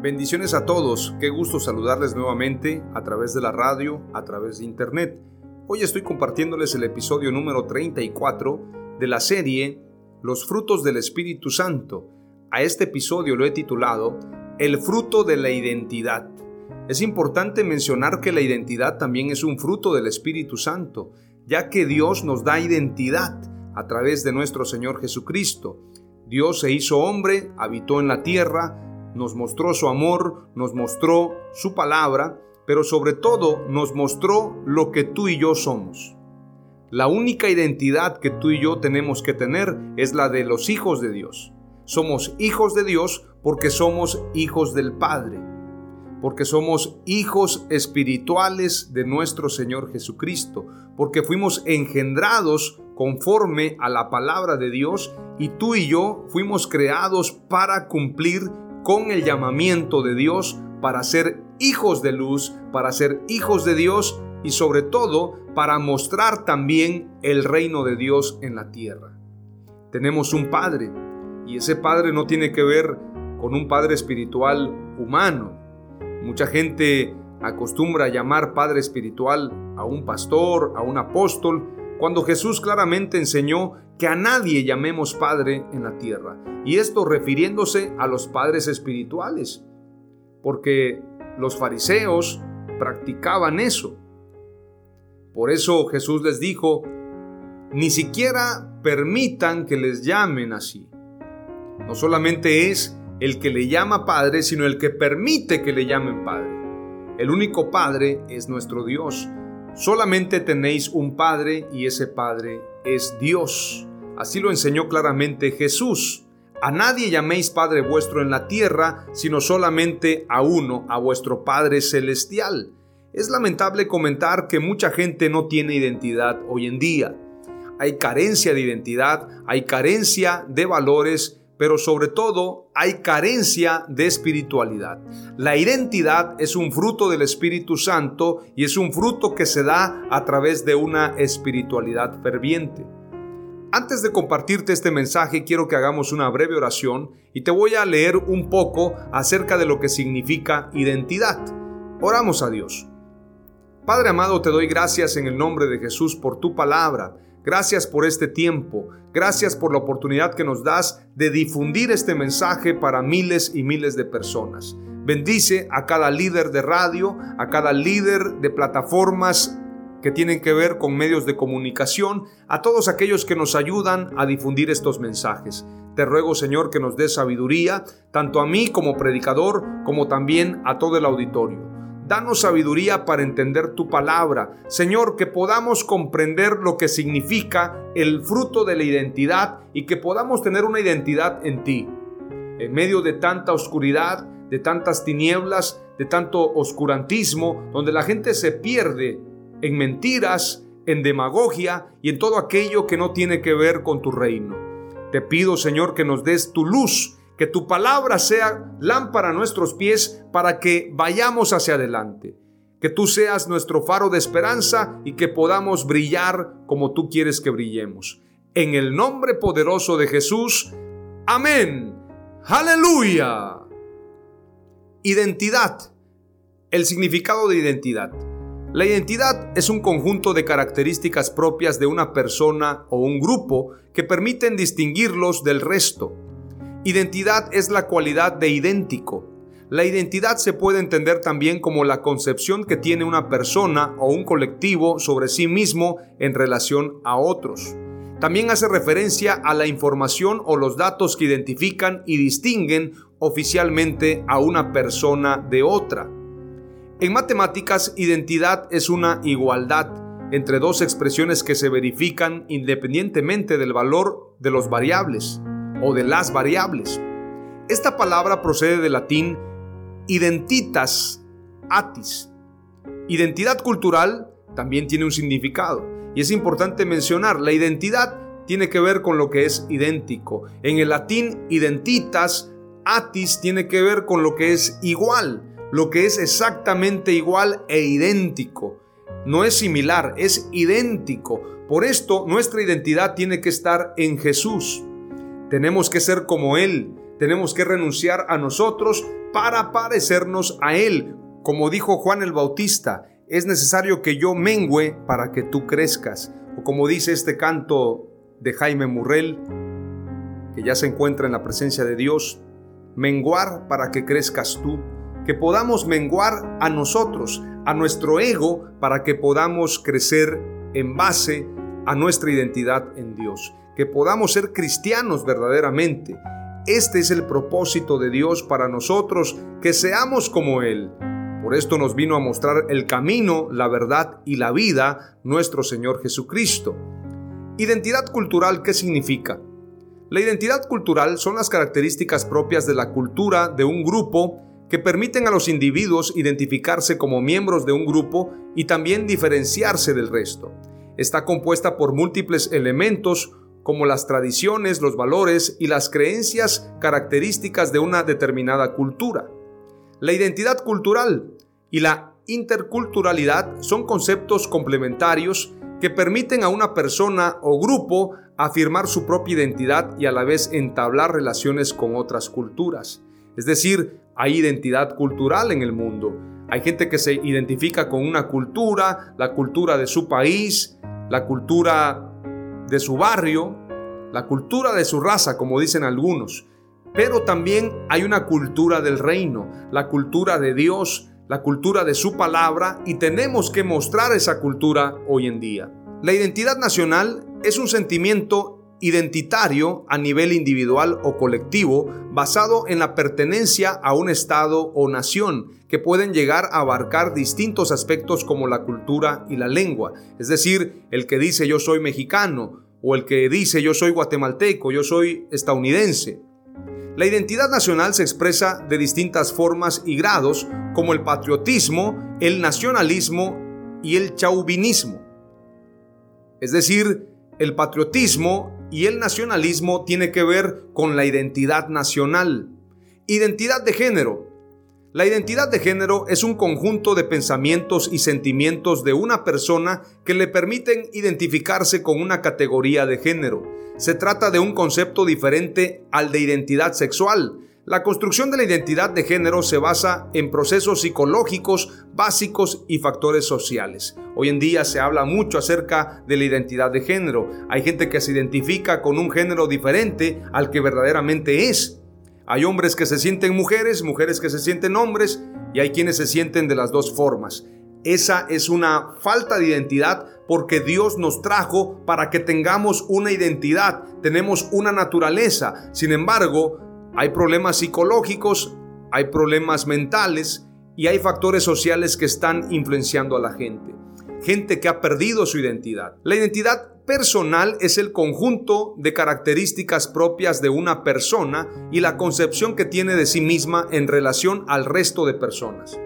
Bendiciones a todos, qué gusto saludarles nuevamente a través de la radio, a través de internet. Hoy estoy compartiéndoles el episodio número 34 de la serie Los frutos del Espíritu Santo. A este episodio lo he titulado El fruto de la identidad. Es importante mencionar que la identidad también es un fruto del Espíritu Santo, ya que Dios nos da identidad a través de nuestro Señor Jesucristo. Dios se hizo hombre, habitó en la tierra, nos mostró su amor, nos mostró su palabra, pero sobre todo nos mostró lo que tú y yo somos. La única identidad que tú y yo tenemos que tener es la de los hijos de Dios. Somos hijos de Dios porque somos hijos del Padre, porque somos hijos espirituales de nuestro Señor Jesucristo, porque fuimos engendrados conforme a la palabra de Dios y tú y yo fuimos creados para cumplir con el llamamiento de Dios para ser hijos de luz, para ser hijos de Dios y sobre todo para mostrar también el reino de Dios en la tierra. Tenemos un Padre y ese Padre no tiene que ver con un Padre espiritual humano. Mucha gente acostumbra llamar Padre espiritual a un pastor, a un apóstol, cuando Jesús claramente enseñó que a nadie llamemos Padre en la tierra. Y esto refiriéndose a los padres espirituales, porque los fariseos practicaban eso. Por eso Jesús les dijo, ni siquiera permitan que les llamen así. No solamente es el que le llama Padre, sino el que permite que le llamen Padre. El único Padre es nuestro Dios. Solamente tenéis un Padre y ese Padre es Dios. Así lo enseñó claramente Jesús. A nadie llaméis Padre vuestro en la tierra, sino solamente a uno, a vuestro Padre celestial. Es lamentable comentar que mucha gente no tiene identidad hoy en día. Hay carencia de identidad, hay carencia de valores pero sobre todo hay carencia de espiritualidad. La identidad es un fruto del Espíritu Santo y es un fruto que se da a través de una espiritualidad ferviente. Antes de compartirte este mensaje, quiero que hagamos una breve oración y te voy a leer un poco acerca de lo que significa identidad. Oramos a Dios. Padre amado, te doy gracias en el nombre de Jesús por tu palabra Gracias por este tiempo. Gracias por la oportunidad que nos das de difundir este mensaje para miles y miles de personas. Bendice a cada líder de radio, a cada líder de plataformas que tienen que ver con medios de comunicación, a todos aquellos que nos ayudan a difundir estos mensajes. Te ruego, Señor, que nos dé sabiduría, tanto a mí como predicador, como también a todo el auditorio. Danos sabiduría para entender tu palabra. Señor, que podamos comprender lo que significa el fruto de la identidad y que podamos tener una identidad en ti. En medio de tanta oscuridad, de tantas tinieblas, de tanto oscurantismo, donde la gente se pierde en mentiras, en demagogia y en todo aquello que no tiene que ver con tu reino. Te pido, Señor, que nos des tu luz que tu palabra sea lámpara a nuestros pies para que vayamos hacia adelante. Que tú seas nuestro faro de esperanza y que podamos brillar como tú quieres que brillemos. En el nombre poderoso de Jesús. Amén. Aleluya. Identidad. El significado de identidad. La identidad es un conjunto de características propias de una persona o un grupo que permiten distinguirlos del resto. Identidad es la cualidad de idéntico. La identidad se puede entender también como la concepción que tiene una persona o un colectivo sobre sí mismo en relación a otros. También hace referencia a la información o los datos que identifican y distinguen oficialmente a una persona de otra. En matemáticas, identidad es una igualdad entre dos expresiones que se verifican independientemente del valor de los variables o de las variables. Esta palabra procede del latín identitas atis. Identidad cultural también tiene un significado y es importante mencionar, la identidad tiene que ver con lo que es idéntico. En el latín identitas atis tiene que ver con lo que es igual lo que es exactamente igual e idéntico. No es similar, es idéntico. Por esto nuestra identidad tiene que estar en Jesús. Tenemos que ser como Él, tenemos que renunciar a nosotros para parecernos a Él. Como dijo Juan el Bautista, es necesario que yo mengüe para que tú crezcas. O como dice este canto de Jaime Murrell, que ya se encuentra en la presencia de Dios, menguar para que crezcas tú que podamos menguar a nosotros, a nuestro ego, para que podamos crecer en base a nuestra identidad en Dios, que podamos ser cristianos verdaderamente. Este es el propósito de Dios para nosotros, que seamos como Él. Por esto nos vino a mostrar el camino, la verdad y la vida, nuestro Señor Jesucristo. Identidad cultural, ¿qué significa? La identidad cultural son las características propias de la cultura de un grupo que permiten a los individuos identificarse como miembros de un grupo y también diferenciarse del resto. Está compuesta por múltiples elementos como las tradiciones, los valores y las creencias características de una determinada cultura. La identidad cultural y la interculturalidad son conceptos complementarios que permiten a una persona o grupo afirmar su propia identidad y a la vez entablar relaciones con otras culturas. Es decir, hay identidad cultural en el mundo. Hay gente que se identifica con una cultura, la cultura de su país, la cultura de su barrio, la cultura de su raza, como dicen algunos. Pero también hay una cultura del reino, la cultura de Dios, la cultura de su palabra y tenemos que mostrar esa cultura hoy en día. La identidad nacional es un sentimiento identitario a nivel individual o colectivo basado en la pertenencia a un estado o nación que pueden llegar a abarcar distintos aspectos como la cultura y la lengua. Es decir, el que dice yo soy mexicano o el que dice yo soy guatemalteco, yo soy estadounidense. La identidad nacional se expresa de distintas formas y grados como el patriotismo, el nacionalismo y el chauvinismo. Es decir, el patriotismo y el nacionalismo tiene que ver con la identidad nacional. Identidad de género. La identidad de género es un conjunto de pensamientos y sentimientos de una persona que le permiten identificarse con una categoría de género. Se trata de un concepto diferente al de identidad sexual, la construcción de la identidad de género se basa en procesos psicológicos básicos y factores sociales. Hoy en día se habla mucho acerca de la identidad de género. Hay gente que se identifica con un género diferente al que verdaderamente es. Hay hombres que se sienten mujeres, mujeres que se sienten hombres y hay quienes se sienten de las dos formas. Esa es una falta de identidad porque Dios nos trajo para que tengamos una identidad, tenemos una naturaleza. Sin embargo, hay problemas psicológicos, hay problemas mentales y hay factores sociales que están influenciando a la gente. Gente que ha perdido su identidad. La identidad personal es el conjunto de características propias de una persona y la concepción que tiene de sí misma en relación al resto de personas.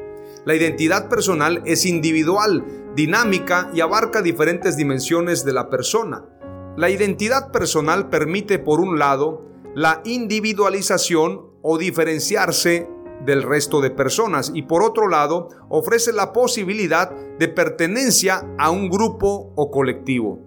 La identidad personal es individual, dinámica y abarca diferentes dimensiones de la persona. La identidad personal permite, por un lado, la individualización o diferenciarse del resto de personas y por otro lado ofrece la posibilidad de pertenencia a un grupo o colectivo.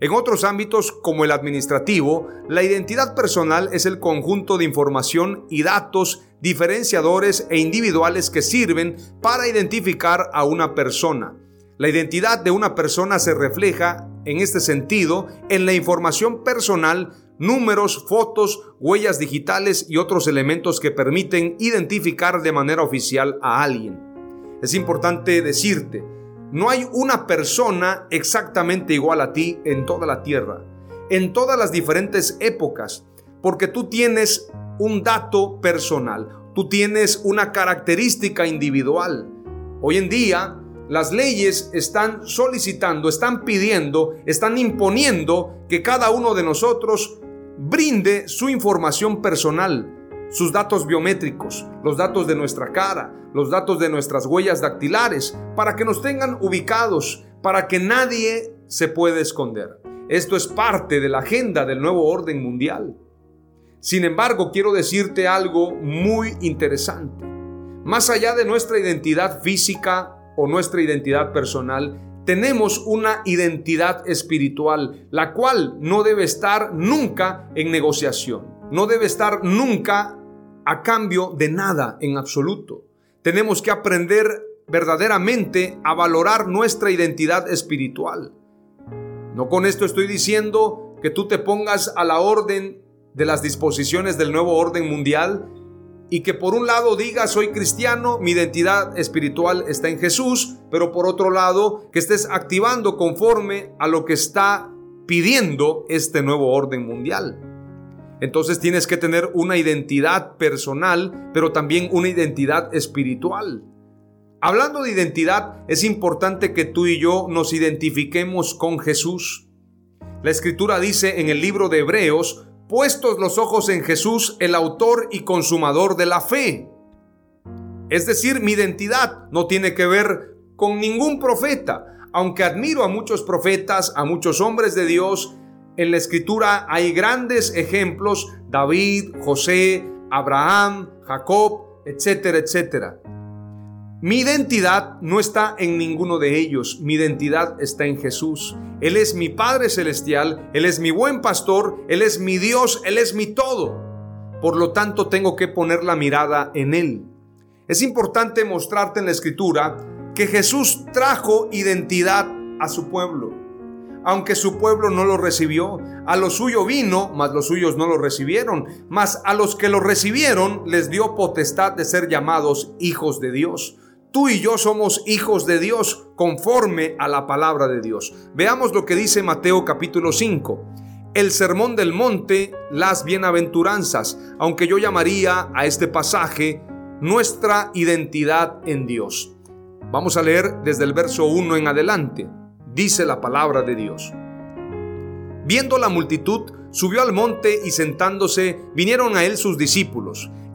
En otros ámbitos, como el administrativo, la identidad personal es el conjunto de información y datos diferenciadores e individuales que sirven para identificar a una persona. La identidad de una persona se refleja, en este sentido, en la información personal, números, fotos, huellas digitales y otros elementos que permiten identificar de manera oficial a alguien. Es importante decirte, no hay una persona exactamente igual a ti en toda la tierra, en todas las diferentes épocas, porque tú tienes un dato personal, tú tienes una característica individual. Hoy en día, las leyes están solicitando, están pidiendo, están imponiendo que cada uno de nosotros brinde su información personal, sus datos biométricos, los datos de nuestra cara, los datos de nuestras huellas dactilares, para que nos tengan ubicados, para que nadie se pueda esconder. Esto es parte de la agenda del nuevo orden mundial. Sin embargo, quiero decirte algo muy interesante. Más allá de nuestra identidad física o nuestra identidad personal, tenemos una identidad espiritual, la cual no debe estar nunca en negociación, no debe estar nunca a cambio de nada en absoluto. Tenemos que aprender verdaderamente a valorar nuestra identidad espiritual. No con esto estoy diciendo que tú te pongas a la orden de las disposiciones del nuevo orden mundial y que por un lado digas soy cristiano, mi identidad espiritual está en Jesús, pero por otro lado que estés activando conforme a lo que está pidiendo este nuevo orden mundial. Entonces tienes que tener una identidad personal, pero también una identidad espiritual. Hablando de identidad, es importante que tú y yo nos identifiquemos con Jesús. La escritura dice en el libro de Hebreos, puestos los ojos en Jesús, el autor y consumador de la fe. Es decir, mi identidad no tiene que ver con ningún profeta, aunque admiro a muchos profetas, a muchos hombres de Dios, en la escritura hay grandes ejemplos, David, José, Abraham, Jacob, etcétera, etcétera. Mi identidad no está en ninguno de ellos, mi identidad está en Jesús. Él es mi Padre Celestial, Él es mi buen pastor, Él es mi Dios, Él es mi todo. Por lo tanto, tengo que poner la mirada en Él. Es importante mostrarte en la escritura que Jesús trajo identidad a su pueblo aunque su pueblo no lo recibió. A lo suyo vino, mas los suyos no lo recibieron. Mas a los que lo recibieron les dio potestad de ser llamados hijos de Dios. Tú y yo somos hijos de Dios conforme a la palabra de Dios. Veamos lo que dice Mateo capítulo 5. El sermón del monte, las bienaventuranzas, aunque yo llamaría a este pasaje nuestra identidad en Dios. Vamos a leer desde el verso 1 en adelante dice la palabra de Dios. Viendo la multitud, subió al monte y sentándose, vinieron a él sus discípulos,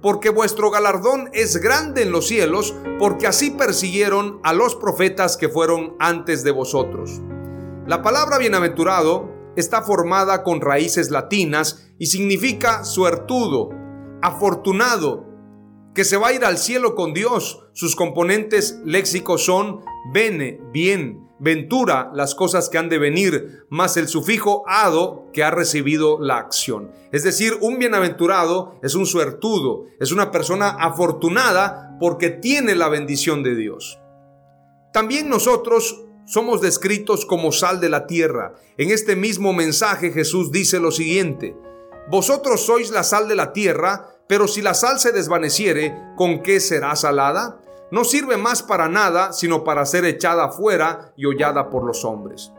porque vuestro galardón es grande en los cielos, porque así persiguieron a los profetas que fueron antes de vosotros. La palabra bienaventurado está formada con raíces latinas y significa suertudo, afortunado, que se va a ir al cielo con Dios. Sus componentes léxicos son bene, bien, ventura, las cosas que han de venir, más el sufijo ado que ha recibido la acción. Es decir, un bienaventurado es un suertudo, es una persona afortunada porque tiene la bendición de Dios. También nosotros somos descritos como sal de la tierra. En este mismo mensaje Jesús dice lo siguiente, Vosotros sois la sal de la tierra, pero si la sal se desvaneciere, ¿con qué será salada? No sirve más para nada, sino para ser echada afuera y hollada por los hombres.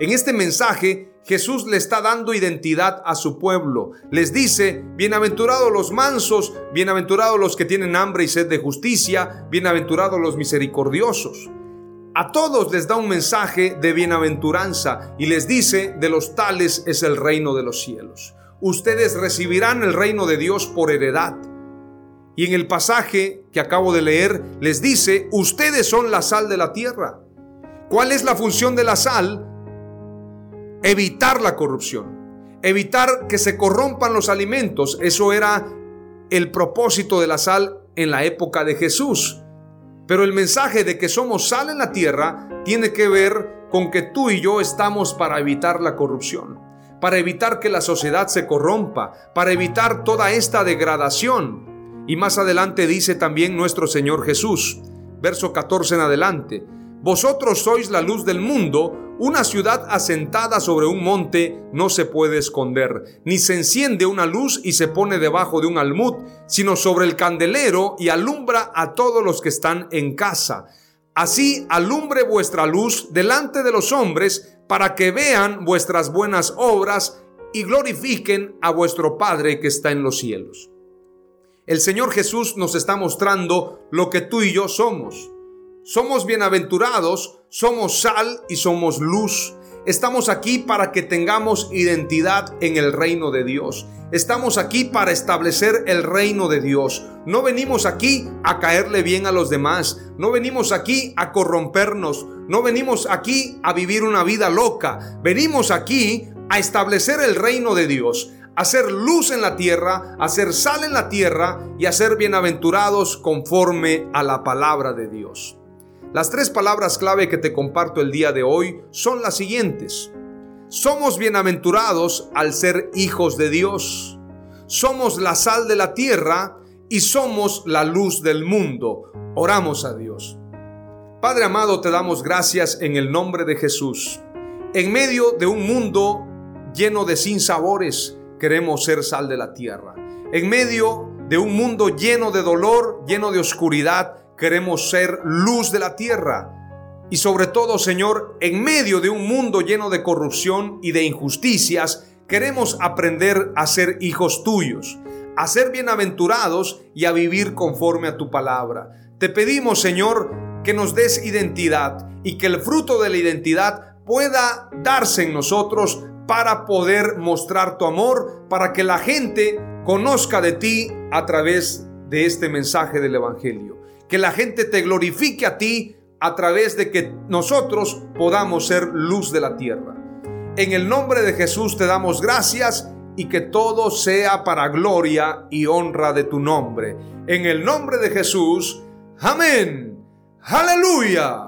En este mensaje, Jesús le está dando identidad a su pueblo. Les dice, bienaventurados los mansos, bienaventurados los que tienen hambre y sed de justicia, bienaventurados los misericordiosos. A todos les da un mensaje de bienaventuranza y les dice, de los tales es el reino de los cielos. Ustedes recibirán el reino de Dios por heredad. Y en el pasaje que acabo de leer les dice, ustedes son la sal de la tierra. ¿Cuál es la función de la sal? Evitar la corrupción, evitar que se corrompan los alimentos. Eso era el propósito de la sal en la época de Jesús. Pero el mensaje de que somos sal en la tierra tiene que ver con que tú y yo estamos para evitar la corrupción, para evitar que la sociedad se corrompa, para evitar toda esta degradación. Y más adelante dice también nuestro Señor Jesús, verso 14 en adelante, vosotros sois la luz del mundo, una ciudad asentada sobre un monte no se puede esconder, ni se enciende una luz y se pone debajo de un almud, sino sobre el candelero y alumbra a todos los que están en casa. Así alumbre vuestra luz delante de los hombres, para que vean vuestras buenas obras y glorifiquen a vuestro Padre que está en los cielos. El Señor Jesús nos está mostrando lo que tú y yo somos. Somos bienaventurados, somos sal y somos luz. Estamos aquí para que tengamos identidad en el reino de Dios. Estamos aquí para establecer el reino de Dios. No venimos aquí a caerle bien a los demás. No venimos aquí a corrompernos. No venimos aquí a vivir una vida loca. Venimos aquí a establecer el reino de Dios a ser luz en la tierra, a ser sal en la tierra y a ser bienaventurados conforme a la palabra de Dios. Las tres palabras clave que te comparto el día de hoy son las siguientes. Somos bienaventurados al ser hijos de Dios. Somos la sal de la tierra y somos la luz del mundo. Oramos a Dios. Padre amado, te damos gracias en el nombre de Jesús. En medio de un mundo lleno de sinsabores, queremos ser sal de la tierra. En medio de un mundo lleno de dolor, lleno de oscuridad, queremos ser luz de la tierra. Y sobre todo, Señor, en medio de un mundo lleno de corrupción y de injusticias, queremos aprender a ser hijos tuyos, a ser bienaventurados y a vivir conforme a tu palabra. Te pedimos, Señor, que nos des identidad y que el fruto de la identidad pueda darse en nosotros para poder mostrar tu amor, para que la gente conozca de ti a través de este mensaje del Evangelio que la gente te glorifique a ti a través de que nosotros podamos ser luz de la tierra. En el nombre de Jesús te damos gracias y que todo sea para gloria y honra de tu nombre. En el nombre de Jesús, amén. Aleluya.